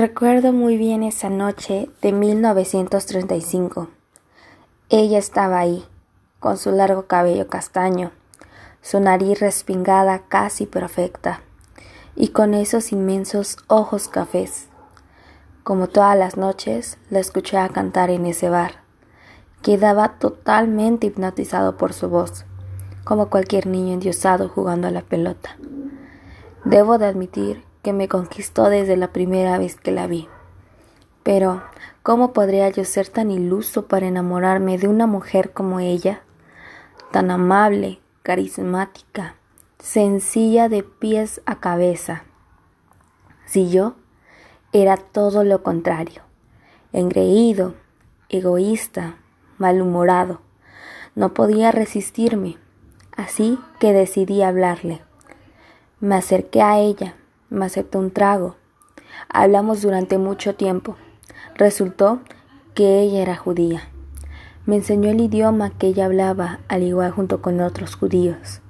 Recuerdo muy bien esa noche de 1935. Ella estaba ahí, con su largo cabello castaño, su nariz respingada casi perfecta, y con esos inmensos ojos cafés. Como todas las noches, la escuché a cantar en ese bar. Quedaba totalmente hipnotizado por su voz, como cualquier niño endiosado jugando a la pelota. Debo de admitir que me conquistó desde la primera vez que la vi. Pero, ¿cómo podría yo ser tan iluso para enamorarme de una mujer como ella? Tan amable, carismática, sencilla de pies a cabeza. Si yo era todo lo contrario, engreído, egoísta, malhumorado, no podía resistirme, así que decidí hablarle. Me acerqué a ella, me aceptó un trago. Hablamos durante mucho tiempo. Resultó que ella era judía. Me enseñó el idioma que ella hablaba, al igual junto con otros judíos.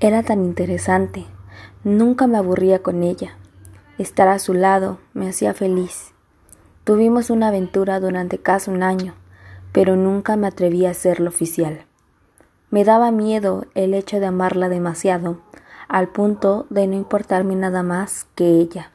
Era tan interesante. Nunca me aburría con ella. Estar a su lado me hacía feliz. Tuvimos una aventura durante casi un año, pero nunca me atreví a hacerlo oficial. Me daba miedo el hecho de amarla demasiado al punto de no importarme nada más que ella.